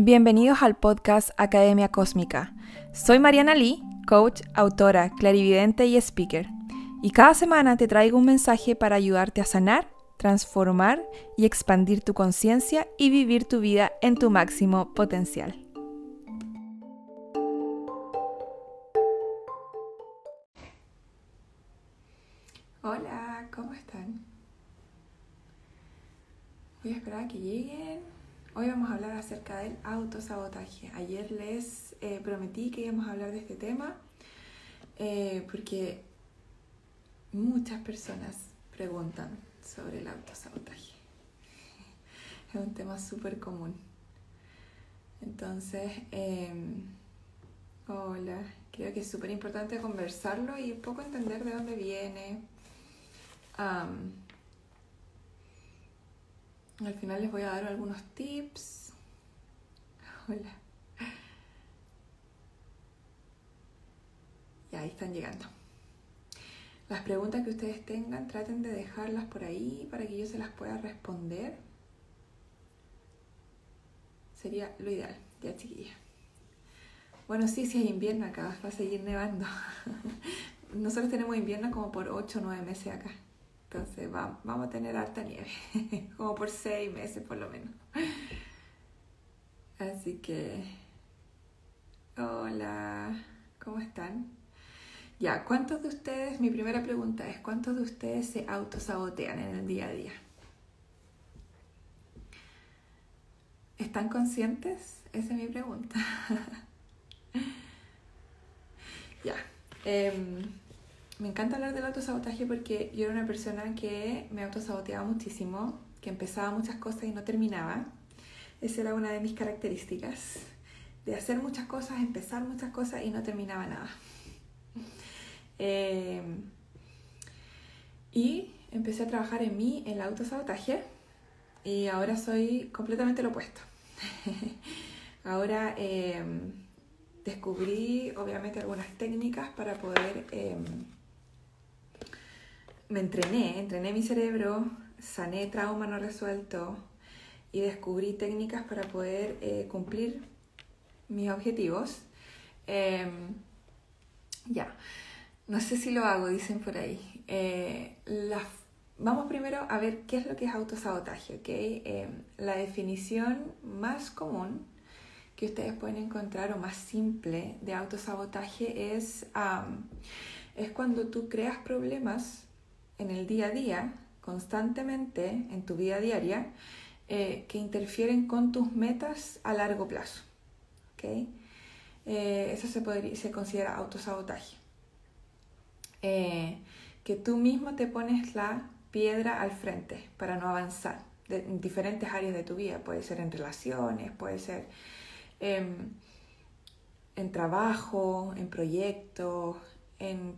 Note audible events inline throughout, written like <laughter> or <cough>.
Bienvenidos al podcast Academia Cósmica. Soy Mariana Lee, coach, autora, clarividente y speaker. Y cada semana te traigo un mensaje para ayudarte a sanar, transformar y expandir tu conciencia y vivir tu vida en tu máximo potencial. Hola, ¿cómo están? Voy a esperar a que lleguen Hoy vamos a hablar acerca del autosabotaje. Ayer les eh, prometí que íbamos a hablar de este tema eh, porque muchas personas preguntan sobre el autosabotaje. <laughs> Es un tema súper común. Entonces, em, hola, creo que es súper importante conversarlo y un poco entender de dónde viene. Al final les voy a dar algunos tips. Hola. Y ahí están llegando. Las preguntas que ustedes tengan, traten de dejarlas por ahí para que yo se las pueda responder. Sería lo ideal, ya chiquilla. Bueno, sí, sí hay invierno acá, va a seguir nevando. <laughs> Nosotros tenemos invierno como por 8 o 9 meses acá. Entonces vamos a tener harta nieve, <laughs> como por seis meses por lo menos. Así que, hola, ¿cómo están? Ya, ¿cuántos de ustedes, mi primera pregunta es, ¿cuántos de ustedes se autosabotean en el día a día? ¿Están conscientes? Esa es mi pregunta. <laughs> ya. Eh, me encanta hablar del autosabotaje porque yo era una persona que me autosaboteaba muchísimo, que empezaba muchas cosas y no terminaba. Esa era una de mis características, de hacer muchas cosas, empezar muchas cosas y no terminaba nada. Eh, y empecé a trabajar en mí, en el autosabotaje, y ahora soy completamente lo opuesto. <laughs> ahora eh, descubrí, obviamente, algunas técnicas para poder... Eh, me entrené, entrené mi cerebro, sané trauma no resuelto y descubrí técnicas para poder eh, cumplir mis objetivos. Em, ya, no sé si lo hago, dicen por ahí. Eh, vamos primero a ver qué es lo que es autosabotaje, ¿ok? Em, la definición más común que ustedes pueden encontrar o más simple de autosabotaje es, es cuando tú creas problemas en el día a día, constantemente, en tu vida diaria, eh, que interfieren con tus metas a largo plazo. ¿okay? Eh, eso se, podría, se considera autosabotaje. Eh, que tú mismo te pones la piedra al frente para no avanzar en diferentes áreas de tu vida. Puede ser en relaciones, puede ser en trabajo, en proyectos, en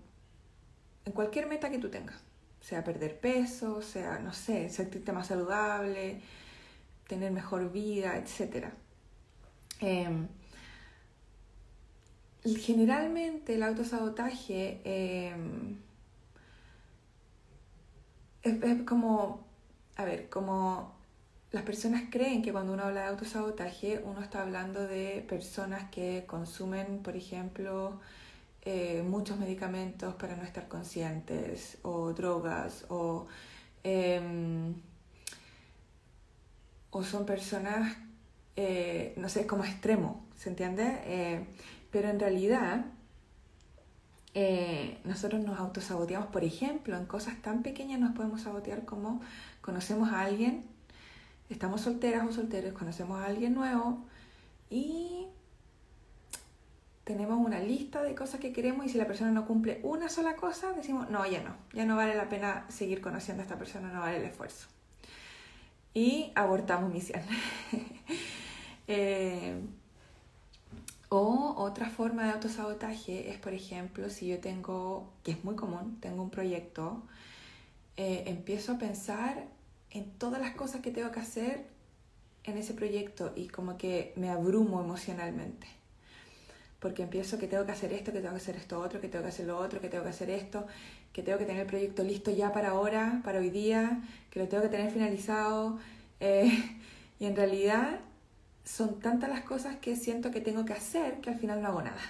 cualquier meta que tú tengas sea perder peso, sea, no sé, sentirte más saludable, tener mejor vida, etc. Em, generalmente el autosabotaje em, es, como, a ver, como las personas creen que cuando uno habla de autosabotaje, uno está hablando de personas que consumen, por ejemplo, eh, muchos medicamentos para no estar conscientes o drogas o, em, o son personas, eh, no sé, como extremo, ¿se entiende? Eh, pero en realidad nosotros nos autosaboteamos, por ejemplo, en cosas tan pequeñas nos podemos sabotear como conocemos a alguien, estamos solteras o solteros, conocemos a alguien nuevo y tenemos una lista de cosas que queremos y si la persona no cumple una sola cosa, decimos, no, ya no, ya no vale la pena seguir conociendo a esta persona, no vale el esfuerzo. Y abortamos misión. <laughs> eh, o otra forma de autosabotaje es, por ejemplo, si yo tengo, que es muy común, tengo un proyecto, eh, empiezo a pensar en todas las cosas que tengo que hacer en ese proyecto y como que me abrumo emocionalmente porque empiezo que tengo que hacer esto, que tengo que hacer esto otro, que tengo que hacer lo otro, que tengo que hacer esto, que tengo que tener el proyecto listo ya para ahora, para hoy día, que lo tengo que tener finalizado. <laughs> Eh, y en realidad son tantas las cosas que siento que tengo que hacer que al final no hago nada.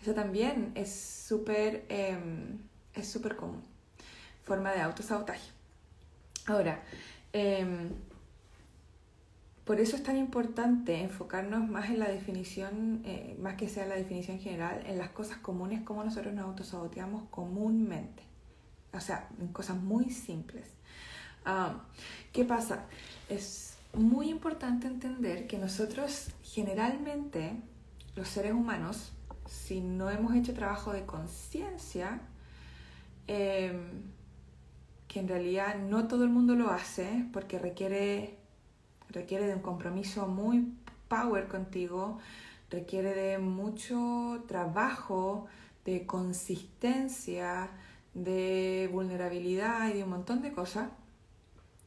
Eso también es súper em, es súper común. Forma de autosabotaje. Ahora, em, por eso es tan importante enfocarnos más en la definición, eh, más que sea la definición general, en las cosas comunes, como nosotros nos autosaboteamos comúnmente. O sea, en cosas muy simples. Ah, ¿Qué pasa? Es muy importante entender que nosotros generalmente, los seres humanos, si no hemos hecho trabajo de conciencia, em, que en realidad no todo el mundo lo hace porque requiere, requiere de un compromiso muy power contigo, requiere de mucho trabajo, de consistencia, de vulnerabilidad y de un montón de cosas.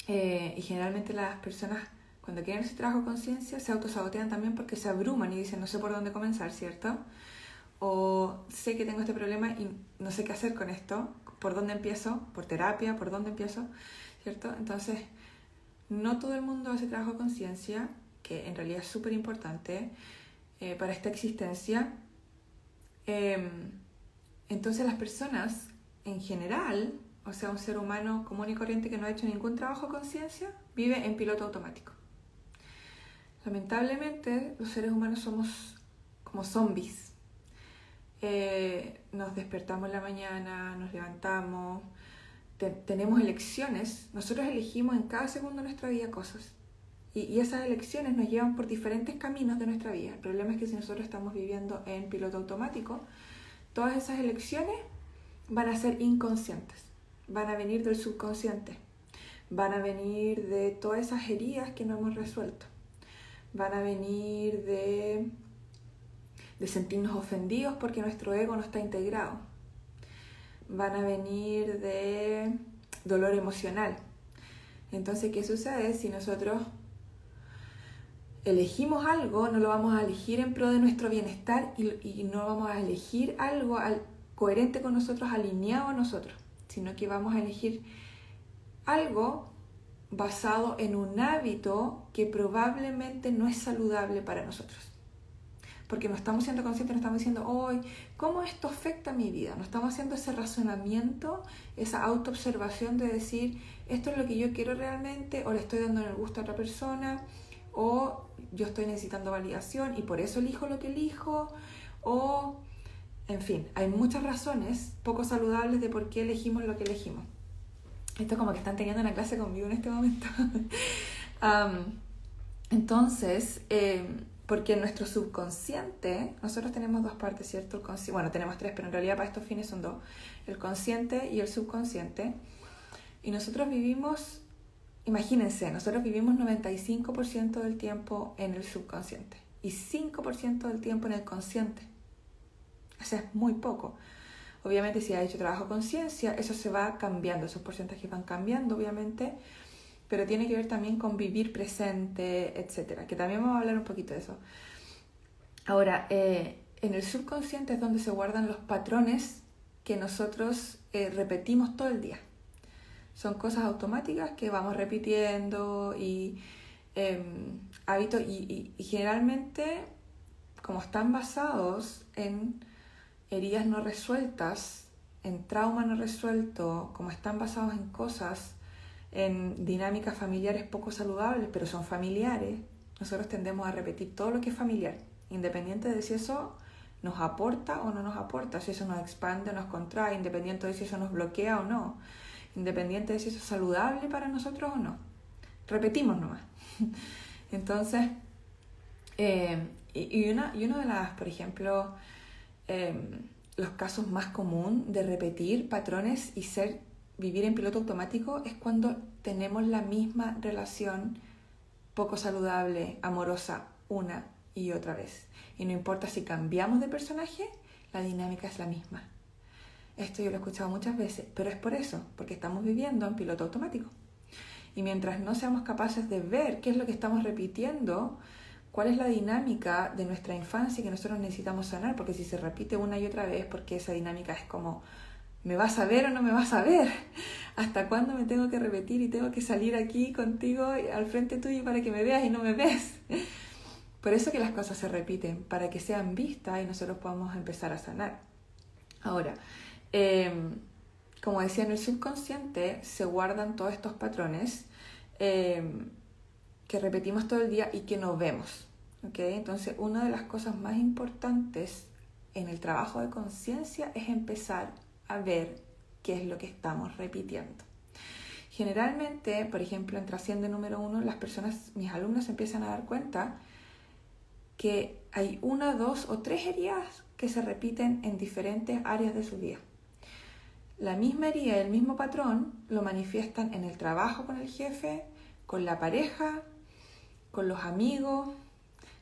Eh, y generalmente las personas cuando quieren ese trabajo de conciencia se autosabotean también porque se abruman y dicen no sé por dónde comenzar, ¿cierto? O sé que tengo este problema y no sé qué hacer con esto, ¿por dónde empiezo? ¿Por terapia? ¿Por dónde empiezo? ¿Cierto? Entonces, no todo el mundo hace trabajo de conciencia, que en realidad es súper importante eh, para esta existencia. Em, entonces las personas en general o sea, un ser humano común y corriente que no ha hecho ningún trabajo de conciencia, vive en piloto automático. Lamentablemente, los seres humanos somos como zombies. Eh, nos despertamos en la mañana, nos levantamos, tenemos elecciones. Nosotros elegimos en cada segundo de nuestra vida cosas. Y, y esas elecciones nos llevan por diferentes caminos de nuestra vida. El problema es que si nosotros estamos viviendo en piloto automático, todas esas elecciones van a ser inconscientes van a venir del subconsciente, van a venir de todas esas heridas que no hemos resuelto, van a venir de, de sentirnos ofendidos porque nuestro ego no está integrado, van a venir de dolor emocional. Entonces, ¿qué sucede si nosotros elegimos algo, no lo vamos a elegir en pro de nuestro bienestar y, no vamos a elegir algo al, coherente con nosotros, alineado a nosotros? sino que vamos a elegir algo basado en un hábito que probablemente no es saludable para nosotros. Porque no estamos siendo conscientes, no estamos diciendo, hoy, ¿cómo esto afecta mi vida? No estamos haciendo ese razonamiento, esa autoobservación de decir, esto es lo que yo quiero realmente, o le estoy dando el gusto a otra persona, o yo estoy necesitando validación y por eso elijo lo que elijo, o en fin, hay muchas razones poco saludables de por qué elegimos lo que elegimos. Esto es como que están teniendo una clase conmigo en este momento. <laughs> entonces, em, porque en nuestro subconsciente, nosotros tenemos dos partes, ¿cierto? bueno, tenemos tres, pero en realidad para estos fines son dos. El consciente y el subconsciente. Y nosotros vivimos, imagínense, nosotros vivimos 95% del tiempo en el subconsciente y 5% del tiempo en el consciente. O sea, es muy poco. Obviamente si ha hecho trabajo conciencia, eso se va cambiando, esos porcentajes van cambiando, obviamente, pero tiene que ver también con vivir presente, etcétera, que también vamos a hablar un poquito de eso. Ahora, eh, en el subconsciente es donde se guardan los patrones que nosotros eh, repetimos todo el día. Son cosas automáticas que vamos repitiendo y em, hábitos y generalmente como están basados en heridas no resueltas, en trauma no resuelto, como están basados en cosas, en dinámicas familiares poco saludables, pero son familiares, nosotros tendemos a repetir todo lo que es familiar, independiente de si eso nos aporta o no nos aporta, si eso nos expande o nos contrae, independiente de si eso nos bloquea o no, independiente de si eso es saludable para nosotros o no. Repetimos nomás. <laughs> Entonces, eh, y, una, y una de las, por ejemplo, Em, los casos más comunes de repetir patrones y ser vivir en piloto automático es cuando tenemos la misma relación poco saludable, amorosa, una y otra vez. Y no importa si cambiamos de personaje, la dinámica es la misma. Esto yo lo he escuchado muchas veces, pero es por eso, porque estamos viviendo en piloto automático. Y mientras no seamos capaces de ver qué es lo que estamos repitiendo, cuál es la dinámica de nuestra infancia que nosotros necesitamos sanar, porque si se repite una y otra vez, porque esa dinámica es como, ¿me vas a ver o no me vas a ver? ¿Hasta cuándo me tengo que repetir y tengo que salir aquí contigo al frente tuyo para que me veas y no me ves? Por eso que las cosas se repiten, para que sean vistas y nosotros podamos empezar a sanar. Ahora, em, como decía, en el subconsciente se guardan todos estos patrones em, que repetimos todo el día y que no vemos. ¿okay? Entonces, una de las cosas más importantes en el trabajo de conciencia es empezar a ver qué es lo que estamos repitiendo. Generalmente, por ejemplo, en Trasciende número uno, las personas, mis alumnos empiezan a dar cuenta que hay una, dos o tres heridas que se repiten en diferentes áreas de su vida. La misma herida, el mismo patrón, lo manifiestan en el trabajo con el jefe, con la pareja, con los amigos,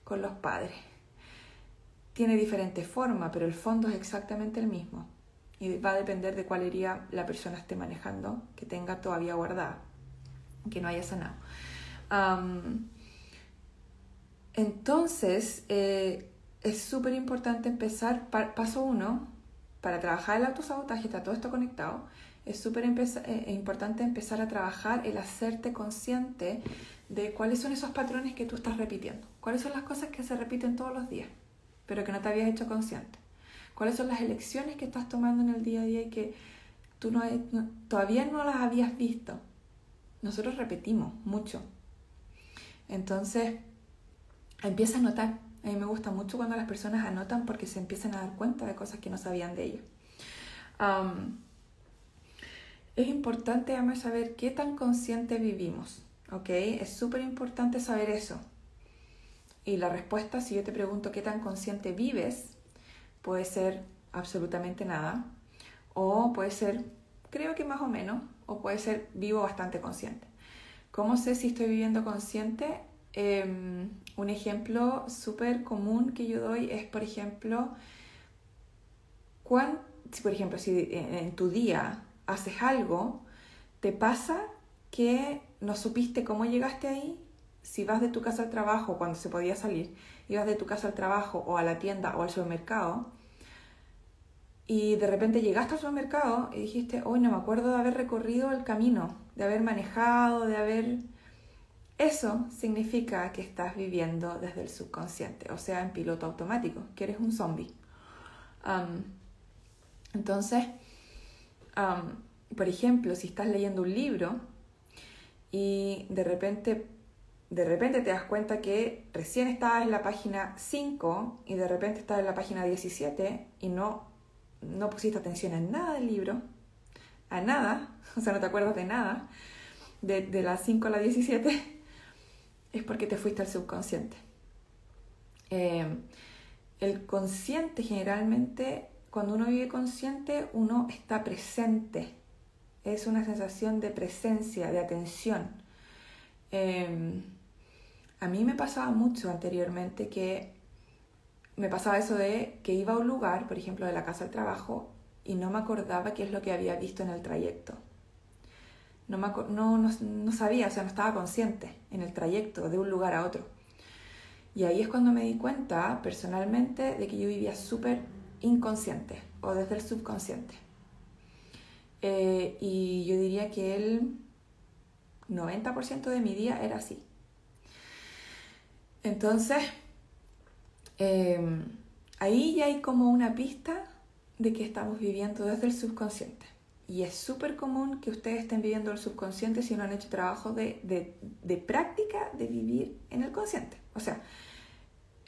con los padres. Tiene diferente forma, pero el fondo es exactamente el mismo. Y va a depender de cuál herida la persona esté manejando, que tenga todavía guardada, que no haya sanado. entonces, eh, es súper importante empezar, paso uno, para trabajar el autosabotaje, está todo esto conectado, es súper eh, importante empezar a trabajar el hacerte consciente de cuáles son esos patrones que tú estás repitiendo, cuáles son las cosas que se repiten todos los días, pero que no te habías hecho consciente, cuáles son las elecciones que estás tomando en el día a día y que tú no, todavía no las habías visto. Nosotros repetimos mucho. Entonces, empieza a notar. A mí me gusta mucho cuando las personas anotan porque se empiezan a dar cuenta de cosas que no sabían de ellos. es importante saber qué tan consciente vivimos. ¿ok? Es súper importante saber eso. Y la respuesta, si yo te pregunto qué tan consciente vives, puede ser absolutamente nada, o puede ser, creo que más o menos, o puede ser vivo bastante consciente. ¿Cómo sé si estoy viviendo consciente? Em, un ejemplo súper común que yo doy es, por ejemplo, cuán, si por ejemplo, si en tu día haces algo, te pasa que no supiste cómo llegaste ahí, si vas de tu casa al trabajo cuando se podía salir, ibas de tu casa al trabajo o a la tienda o al supermercado, y de repente llegaste al supermercado y dijiste, hoy no me acuerdo de haber recorrido el camino, de haber manejado, de haber... Eso significa que estás viviendo desde el subconsciente, o sea, en piloto automático, que eres un zombie. entonces, por ejemplo, si estás leyendo un libro, y de repente, de repente te das cuenta que recién estabas en la página 5 y de repente estás en la página 17 y no, no pusiste atención a nada del libro, a nada, <laughs> o sea, no te acuerdas de nada, de, de la 5 a la 17, <laughs> es porque te fuiste al subconsciente. Eh, el consciente generalmente, cuando uno vive consciente, uno está presente es una sensación de presencia, de atención. Em, a mí me pasaba mucho anteriormente que me pasaba eso de que iba a un lugar, por ejemplo, de la casa al trabajo, y no me acordaba qué es lo que había visto en el trayecto. No, no, no, sabía, o sea, no estaba consciente en el trayecto de un lugar a otro. Y ahí es cuando me di cuenta personalmente de que yo vivía súper inconsciente o desde el subconsciente. Eh, y yo diría que el 90% de mi día era así. Entonces, em, ahí ya hay como una pista de que estamos viviendo desde el subconsciente. Y es súper común que ustedes estén viviendo el subconsciente si no han hecho trabajo de, de, de práctica de vivir en el consciente. O sea,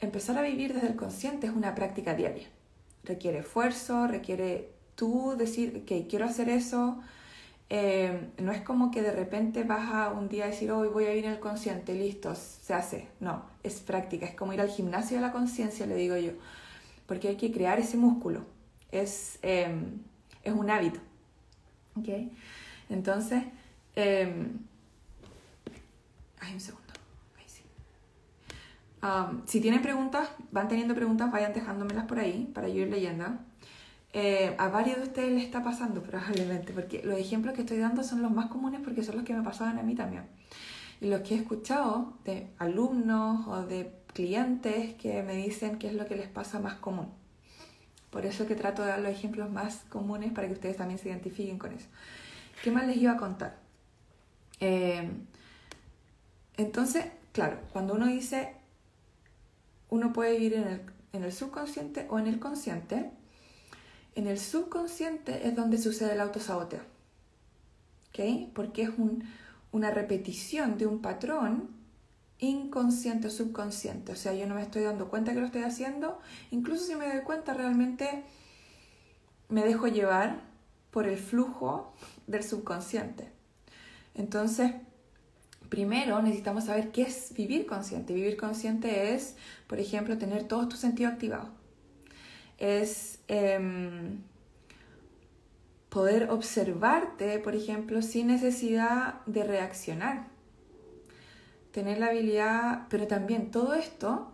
empezar a vivir desde el consciente es una práctica diaria. Requiere esfuerzo, requiere tú decir, que quiero hacer eso, eh, no es como que de repente vas a un día a decir, hoy voy a ir el consciente, listo, se hace. No, es práctica, es como ir al gimnasio de la conciencia, le digo yo, porque hay que crear ese músculo, es, em, es un hábito. ¿Okay? Entonces, eh, un segundo. si tienen preguntas, van teniendo preguntas, vayan dejándomelas por ahí para yo ir leyendo. Eh, a varios de ustedes les está pasando probablemente, porque los ejemplos que estoy dando son los más comunes porque son los que me pasaban a mí también. Y los que he escuchado de alumnos o de clientes que me dicen qué es lo que les pasa más común. Por eso que trato de dar los ejemplos más comunes para que ustedes también se identifiquen con eso. ¿Qué más les iba a contar? Eh, entonces, claro, cuando uno dice uno puede vivir en el, en el subconsciente o en el consciente. En el subconsciente es donde sucede el autosaboteo. ¿Ok? Porque es un, una repetición de un patrón inconsciente o subconsciente. O sea, yo no me estoy dando cuenta que lo estoy haciendo. Incluso si me doy cuenta, realmente me dejo llevar por el flujo del subconsciente. Entonces, primero necesitamos saber qué es vivir consciente. Vivir consciente es, por ejemplo, tener todos tus sentidos activados. Es em, poder observarte, por ejemplo, sin necesidad de reaccionar. Tener la habilidad, pero también todo esto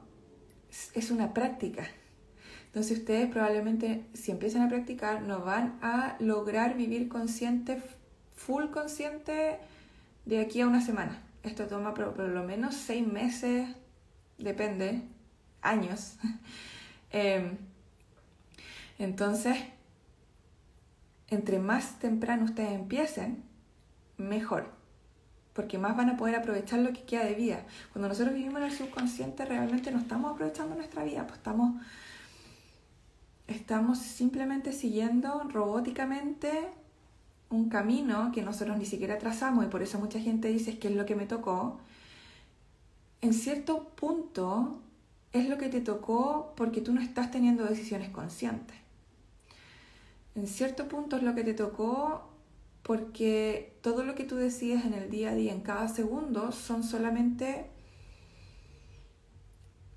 es una práctica. Entonces ustedes probablemente si empiezan a practicar no van a lograr vivir consciente, full consciente de aquí a una semana. Esto toma por, lo menos seis meses, depende, años. <laughs> Em, entonces, entre más temprano ustedes empiecen, mejor, porque más van a poder aprovechar lo que queda de vida. Cuando nosotros vivimos en el subconsciente, realmente no estamos aprovechando nuestra vida, pues estamos, estamos simplemente siguiendo robóticamente un camino que nosotros ni siquiera trazamos y por eso mucha gente dice que es lo que me tocó, en cierto punto es lo que te tocó porque tú no estás teniendo decisiones conscientes. En cierto punto es lo que te tocó porque todo lo que tú decides en el día a día, en cada segundo, son solamente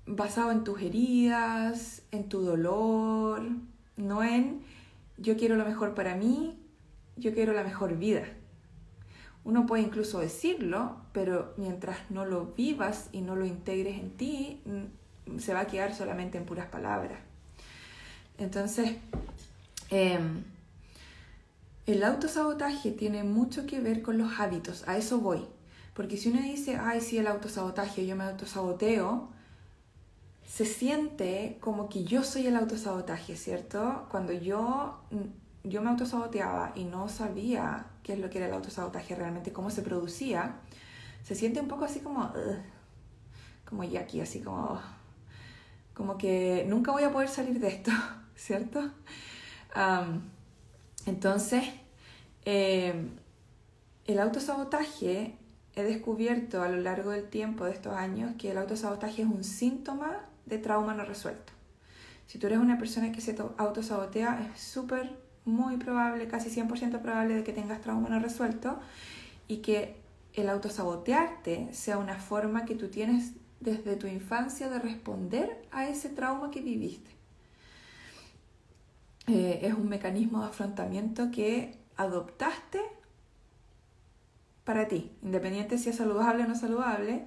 basado en tus heridas, en tu dolor, no en yo quiero lo mejor para mí, yo quiero la mejor vida. Uno puede incluso decirlo, pero mientras no lo vivas y no lo integres en ti, se va a quedar solamente en puras palabras. Entonces, em, el autosabotaje tiene mucho que ver con los hábitos, a eso voy. Porque si uno dice, ay, sí, el autosabotaje, yo me autosaboteo, se siente como que yo soy el autosabotaje, ¿cierto? Cuando yo mm, yo me autosaboteaba y no sabía qué es lo que era el autosabotaje realmente, cómo se producía, se siente un poco así como, como aquí, así como, como que nunca voy a poder salir de esto, <laughs> ¿cierto? Entonces, em, el autosabotaje, he descubierto a lo largo del tiempo de estos años que el autosabotaje es un síntoma de trauma no resuelto. Si tú eres una persona que se autosabotea, es súper muy probable, casi 100% probable de que tengas trauma no resuelto y que el autosabotearte sea una forma que tú tienes desde tu infancia de responder a ese trauma que viviste. Eh, es un mecanismo de afrontamiento que adoptaste para ti, independiente si es saludable o no saludable,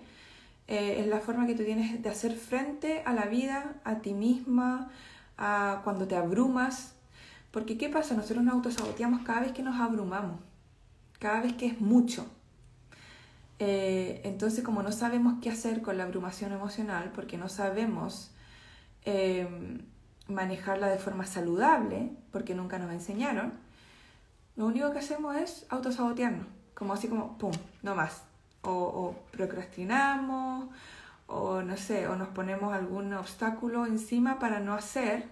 eh, es la forma que tú tienes de hacer frente a la vida, a ti misma, a cuando te abrumas, porque ¿qué pasa? Nosotros nos autosaboteamos cada vez que nos abrumamos, cada vez que es mucho. Eh, entonces, como no sabemos qué hacer con la abrumación emocional, porque no sabemos em, manejarla de forma saludable, porque nunca nos enseñaron, lo único que hacemos es autosabotearnos, como así como, ¡pum!, no más. O, procrastinamos, o no sé, o nos ponemos algún obstáculo encima para no hacer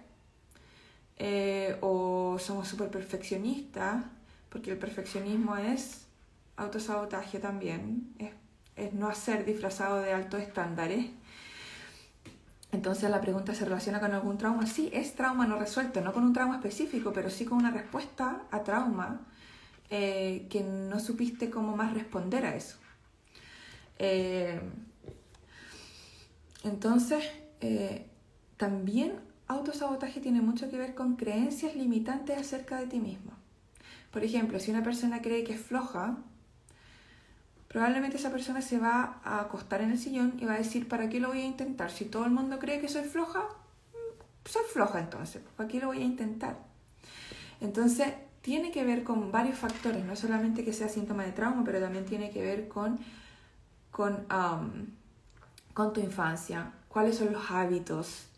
eh, o somos súper perfeccionistas, porque el perfeccionismo es autosabotaje también, es, es no hacer disfrazado de altos estándares. Entonces la pregunta se relaciona con algún trauma. Sí, es trauma no resuelto, no con un trauma específico, pero sí con una respuesta a trauma eh, que no supiste cómo más responder a eso. Eh, entonces, también autosabotaje tiene mucho que ver con creencias limitantes acerca de ti mismo. Por ejemplo, si una persona cree que es floja, probablemente esa persona se va a acostar en el sillón y va a decir, ¿para qué lo voy a intentar? Si todo el mundo cree que soy floja, mm, soy floja entonces, ¿para qué lo voy a intentar? Entonces, tiene que ver con varios factores, no solamente que sea síntoma de trauma, pero también tiene que ver con, con, con tu infancia, cuáles son los hábitos,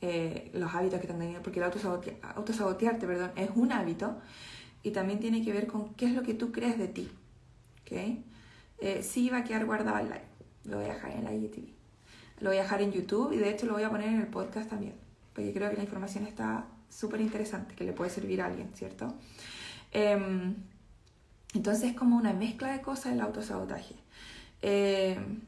eh, los hábitos que te han tenido, porque el autosabotearte perdón, es un hábito y también tiene que ver con qué es lo que tú crees de ti. ¿okay? Eh, sí va a quedar guardado el live, lo voy a dejar en la IGTV. Lo voy a dejar en YouTube y de hecho lo voy a poner en el podcast también, porque creo que la información está súper interesante, que le puede servir a alguien, ¿cierto? Em, entonces es como una mezcla de cosas el autosabotaje. Em,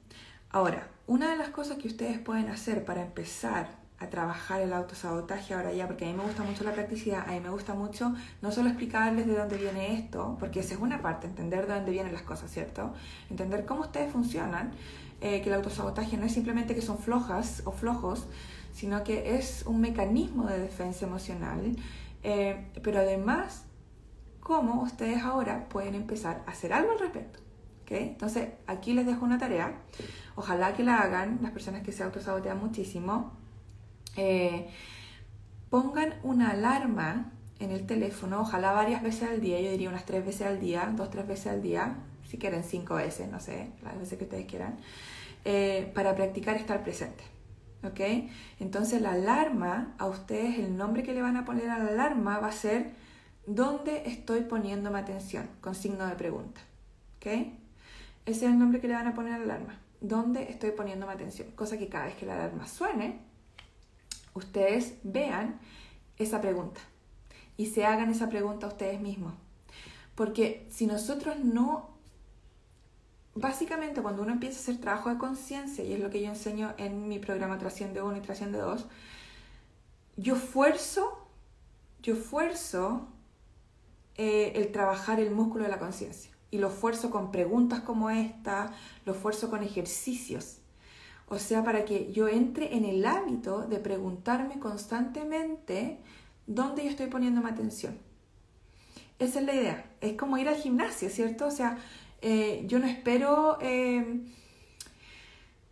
ahora, una de las cosas que ustedes pueden hacer para empezar a trabajar el autosabotaje ahora ya, porque a mí me gusta mucho la practicidad, a mí me gusta mucho no solo explicarles de dónde viene esto, porque esa es una parte, entender de dónde vienen las cosas, ¿cierto? Entender cómo ustedes funcionan, eh, que el autosabotaje no es simplemente que son flojas o flojos, sino que es un mecanismo de defensa emocional, eh, pero además cómo ustedes ahora pueden empezar a hacer algo al respecto. ¿okay? Entonces, aquí les dejo una tarea. Ojalá que la hagan las personas que se autosabotean muchísimo. Eh, pongan una alarma en el teléfono, ojalá varias veces al día, yo diría unas tres veces al día, dos, tres veces al día, si quieren cinco veces, no sé, las veces que ustedes quieran, eh, para practicar estar presente. ¿Ok? Entonces la alarma, a ustedes el nombre que le van a poner a la alarma va a ser ¿dónde estoy poniéndome atención? Con signo de pregunta. ¿Ok? Ese es el nombre que le van a poner a la alarma. ¿Dónde estoy poniéndome atención? Cosa que cada vez que la alarma suene, ustedes vean esa pregunta y se hagan esa pregunta a ustedes mismos. Porque si nosotros no, básicamente cuando uno empieza a hacer trabajo de conciencia, y es lo que yo enseño en mi programa Trasciende 1 y Trasciende 2, yo fuerzo, yo fuerzo eh, el trabajar el músculo de la conciencia. Y lo fuerzo con preguntas como esta, lo fuerzo con ejercicios. O sea, para que yo entre en el hábito de preguntarme constantemente dónde yo estoy poniéndome atención. Esa es la idea. Es como ir al gimnasio, ¿cierto? O sea, eh, yo no espero eh,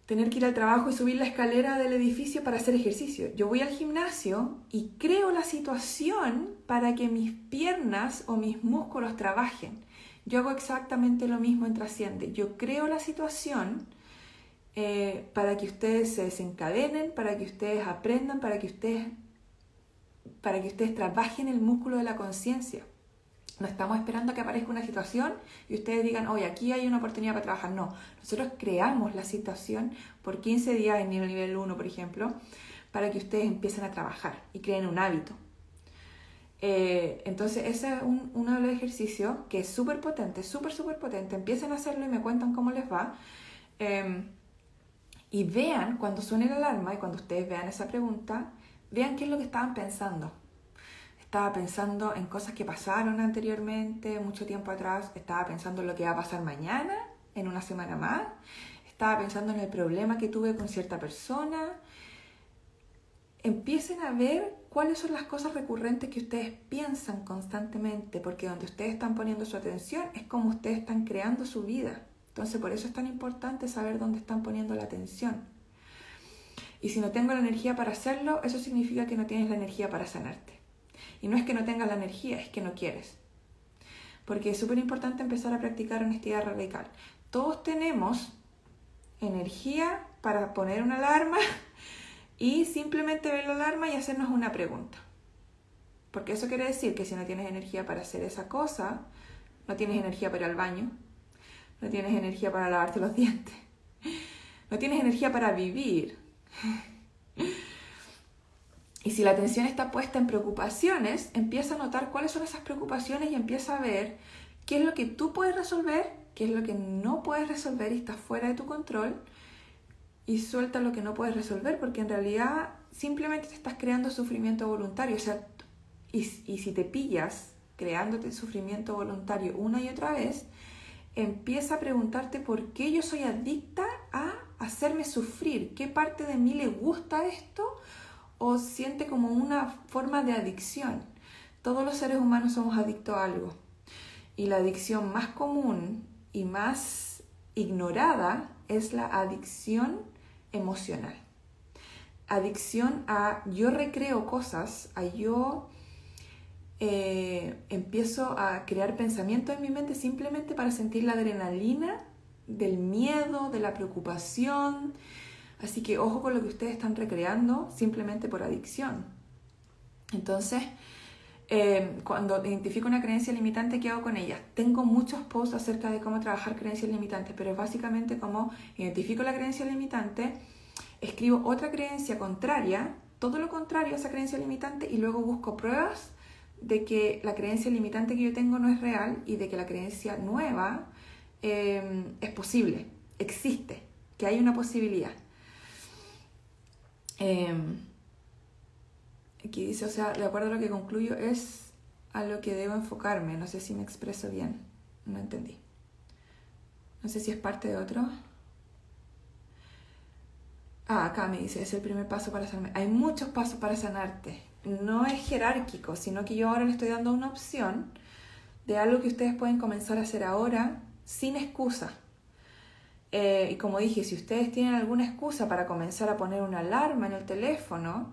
tener que ir al trabajo y subir la escalera del edificio para hacer ejercicio. Yo voy al gimnasio y creo la situación para que mis piernas o mis músculos trabajen. Yo hago exactamente lo mismo en Trasciende. Yo creo la situación eh, para que ustedes se desencadenen, para que ustedes aprendan, para que ustedes, para que ustedes trabajen el músculo de la conciencia. No estamos esperando que aparezca una situación y ustedes digan, oye, aquí hay una oportunidad para trabajar. No, nosotros creamos la situación por 15 días en el nivel 1, por ejemplo, para que ustedes empiecen a trabajar y creen un hábito. Eh, entonces, ese es un, uno de los ejercicios que es súper potente, súper, súper potente. Empiecen a hacerlo y me cuentan cómo les va. Em, y vean cuando suene la alarma y cuando ustedes vean esa pregunta, vean qué es lo que estaban pensando. Estaba pensando en cosas que pasaron anteriormente, mucho tiempo atrás, estaba pensando en lo que va a pasar mañana, en una semana más, estaba pensando en el problema que tuve con cierta persona. Empiecen a ver cuáles son las cosas recurrentes que ustedes piensan constantemente, porque donde ustedes están poniendo su atención es como ustedes están creando su vida. Entonces, por eso es tan importante saber dónde están poniendo la atención. Y si no tengo la energía para hacerlo, eso significa que no tienes la energía para sanarte. Y no es que no tengas la energía, es que no quieres. Porque es súper importante empezar a practicar honestidad radical. Todos tenemos energía para poner una alarma y simplemente ver la alarma y hacernos una pregunta. Porque eso quiere decir que si no tienes energía para hacer esa cosa, no tienes energía para ir al baño, no tienes energía para lavarte los dientes, no tienes energía para vivir. Y si la atención está puesta en preocupaciones, empieza a notar cuáles son esas preocupaciones y empieza a ver qué es lo que tú puedes resolver, qué es lo que no puedes resolver y está fuera de tu control. Y suelta lo que no puedes resolver porque en realidad simplemente te estás creando sufrimiento voluntario. O sea, y, y si te pillas creándote sufrimiento voluntario una y otra vez, empieza a preguntarte por qué yo soy adicta a hacerme sufrir, qué parte de mí le gusta esto o siente como una forma de adicción. Todos los seres humanos somos adictos a algo. Y la adicción más común y más ignorada es la adicción emocional. Adicción a yo recreo cosas, a yo eh, empiezo a crear pensamientos en mi mente simplemente para sentir la adrenalina del miedo, de la preocupación. Así que ojo con lo que ustedes están recreando simplemente por adicción. Entonces, eh, cuando identifico una creencia limitante, ¿qué hago con ella? Tengo muchos posts acerca de cómo trabajar creencias limitantes, pero es básicamente como identifico la creencia limitante, escribo otra creencia contraria, todo lo contrario a esa creencia limitante y luego busco pruebas de que la creencia limitante que yo tengo no es real y de que la creencia nueva em, es posible, existe, que hay una posibilidad. Em, aquí dice, o sea, de acuerdo a lo que concluyo, es a lo que debo enfocarme. No sé si me expreso bien, no entendí. No sé si es parte de otro. Ah, acá me dice, es el primer paso para sanarme. Hay muchos pasos para sanarte no es jerárquico, sino que yo ahora le estoy dando una opción de algo que ustedes pueden comenzar a hacer ahora sin excusa. Eh, y como dije, si ustedes tienen alguna excusa para comenzar a poner una alarma en el teléfono,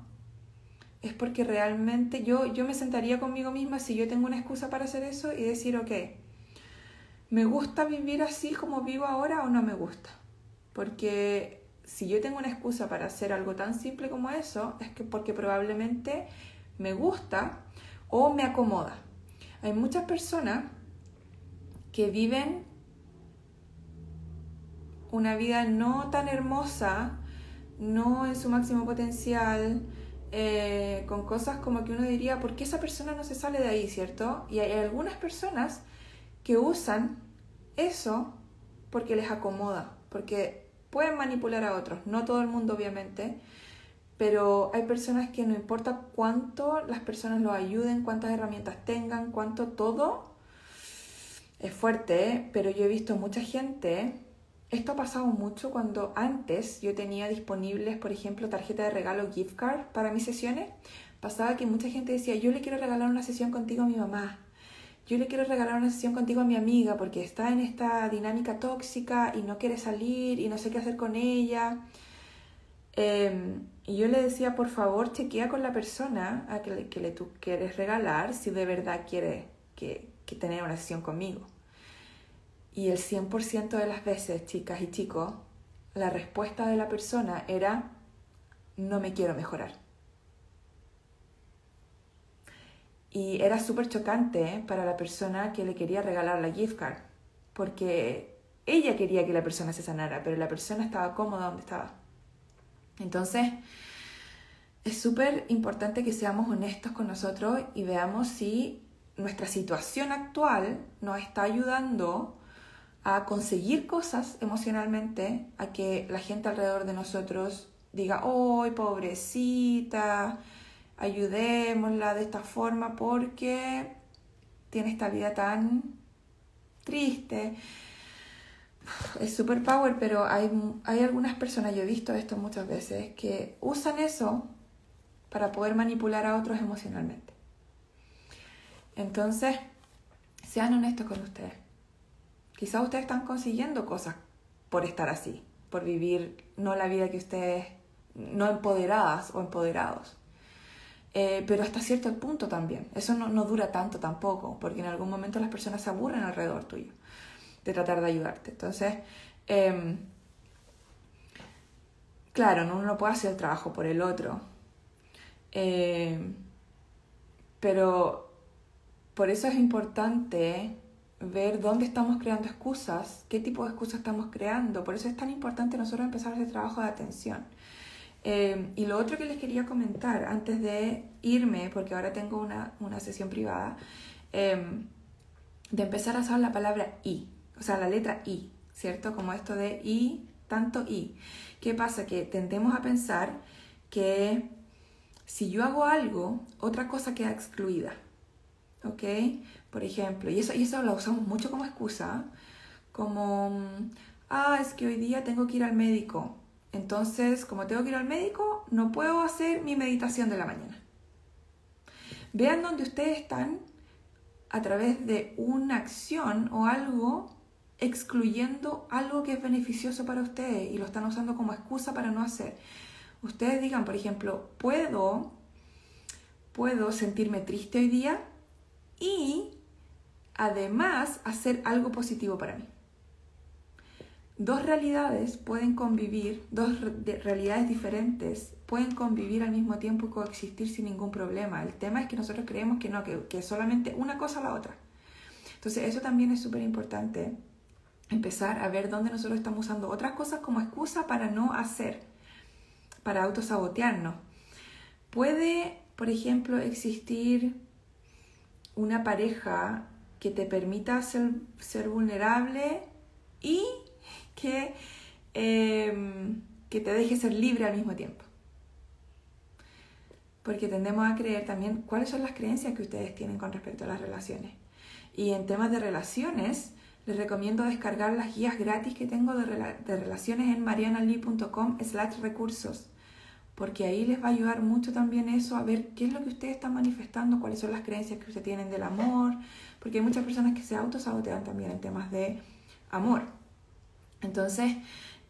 es porque realmente yo, yo me sentaría conmigo misma si yo tengo una excusa para hacer eso y decir, ok, ¿me gusta vivir así como vivo ahora o no me gusta? Porque si yo tengo una excusa para hacer algo tan simple como eso, es que porque probablemente me gusta o me acomoda. Hay muchas personas que viven una vida no tan hermosa, no en su máximo potencial, eh, con cosas como que uno diría, ¿por qué esa persona no se sale de ahí, cierto? Y hay algunas personas que usan eso porque les acomoda, porque pueden manipular a otros, no todo el mundo obviamente, pero hay personas que no importa cuánto las personas los ayuden, cuántas herramientas tengan, cuánto todo, es fuerte, ¿eh? pero yo he visto mucha gente, esto ha pasado mucho cuando antes yo tenía disponibles, por ejemplo, tarjeta de regalo gift card para mis sesiones, pasaba que mucha gente decía, yo le quiero regalar una sesión contigo a mi mamá, yo le quiero regalar una sesión contigo a mi amiga porque está en esta dinámica tóxica y no quiere salir y no sé qué hacer con ella. Em, y yo le decía, por favor, chequea con la persona a que, que le tú quieres regalar si de verdad quiere que, que tener una sesión conmigo. Y el 100% de las veces, chicas y chicos, la respuesta de la persona era, no me quiero mejorar. Y era súper chocante ¿eh? para la persona que le quería regalar la gift card, porque ella quería que la persona se sanara, pero la persona estaba cómoda donde estaba. Entonces, es súper importante que seamos honestos con nosotros y veamos si nuestra situación actual nos está ayudando a conseguir cosas emocionalmente, a que la gente alrededor de nosotros diga, ¡ay, pobrecita! Ayudémosla de esta forma porque tiene esta vida tan triste. Es super power, pero hay, hay algunas personas, yo he visto esto muchas veces, que usan eso para poder manipular a otros emocionalmente. Entonces, sean honestos con ustedes. Quizás ustedes están consiguiendo cosas por estar así, por vivir no la vida que ustedes, no empoderadas o empoderados. Eh, pero hasta cierto punto también. Eso no, no, dura tanto tampoco, porque en algún momento las personas se aburren alrededor tuyo de tratar de ayudarte. Entonces, eh, claro, uno no puede hacer el trabajo por el otro. Eh, pero por eso es importante ver dónde estamos creando excusas, qué tipo de excusas estamos creando. Por eso es tan importante nosotros empezar ese trabajo de atención. Em, y lo otro que les quería comentar antes de irme, porque ahora tengo una, una sesión privada, em, de empezar a usar la palabra I, o sea, la letra I, ¿cierto? Como esto de I, tanto I. ¿Qué pasa? Que tendemos a pensar que si yo hago algo, otra cosa queda excluida. ¿Ok? Por ejemplo, y eso, y eso lo usamos mucho como excusa, como, ah, es que hoy día tengo que ir al médico. Entonces, como tengo que ir al médico, no puedo hacer mi meditación de la mañana. Vean dónde ustedes están a través de una acción o algo excluyendo algo que es beneficioso para ustedes y lo están usando como excusa para no hacer. Ustedes digan, por ejemplo, puedo, puedo sentirme triste hoy día y además hacer algo positivo para mí dos realidades pueden convivir, dos realidades diferentes pueden convivir al mismo tiempo y coexistir sin ningún problema. El tema es que nosotros creemos que no, que, que solamente una cosa la otra. Entonces eso también es súper importante, empezar a ver dónde nosotros estamos usando otras cosas como excusa para no hacer. para autosabotearnos. Puede, por ejemplo, existir una pareja que te permita ser, ser vulnerable y que, em, que te deje ser libre al mismo tiempo. Porque tendemos a creer también cuáles son las creencias que ustedes tienen con respecto a las relaciones. Y en temas de relaciones, les recomiendo descargar las guías gratis que tengo de, de relaciones en marianalee.com slash recursos porque ahí les va a ayudar mucho también eso a ver qué es lo que ustedes están manifestando, cuáles son las creencias que ustedes tienen del amor, porque hay muchas personas que se autosabotean también en temas de amor. Entonces,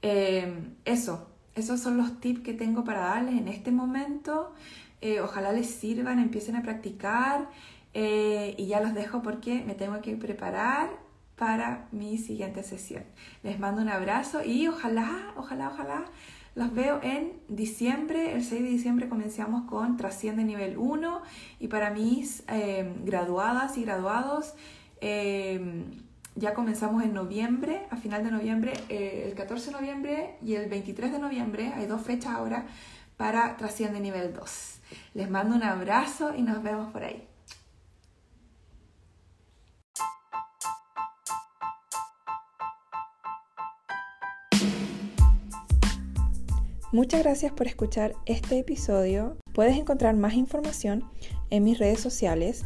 eh, eso, esos son los tips que tengo para darles en este momento. Eh, ojalá les sirvan, empiecen a practicar eh, y ya los dejo porque me tengo que preparar para mi siguiente sesión. Les mando un abrazo y ojalá, ojalá, ojalá los veo en diciembre, el 6 de diciembre comenzamos con Trasciende Nivel 1 y para mis graduadas y graduados ya comenzamos en noviembre, a final de noviembre, eh, el 14 de noviembre y el 23 de noviembre, hay dos fechas ahora para Trasciende Nivel 2. Les mando un abrazo y nos vemos por ahí. Muchas gracias por escuchar este episodio. Puedes encontrar más información en mis redes sociales,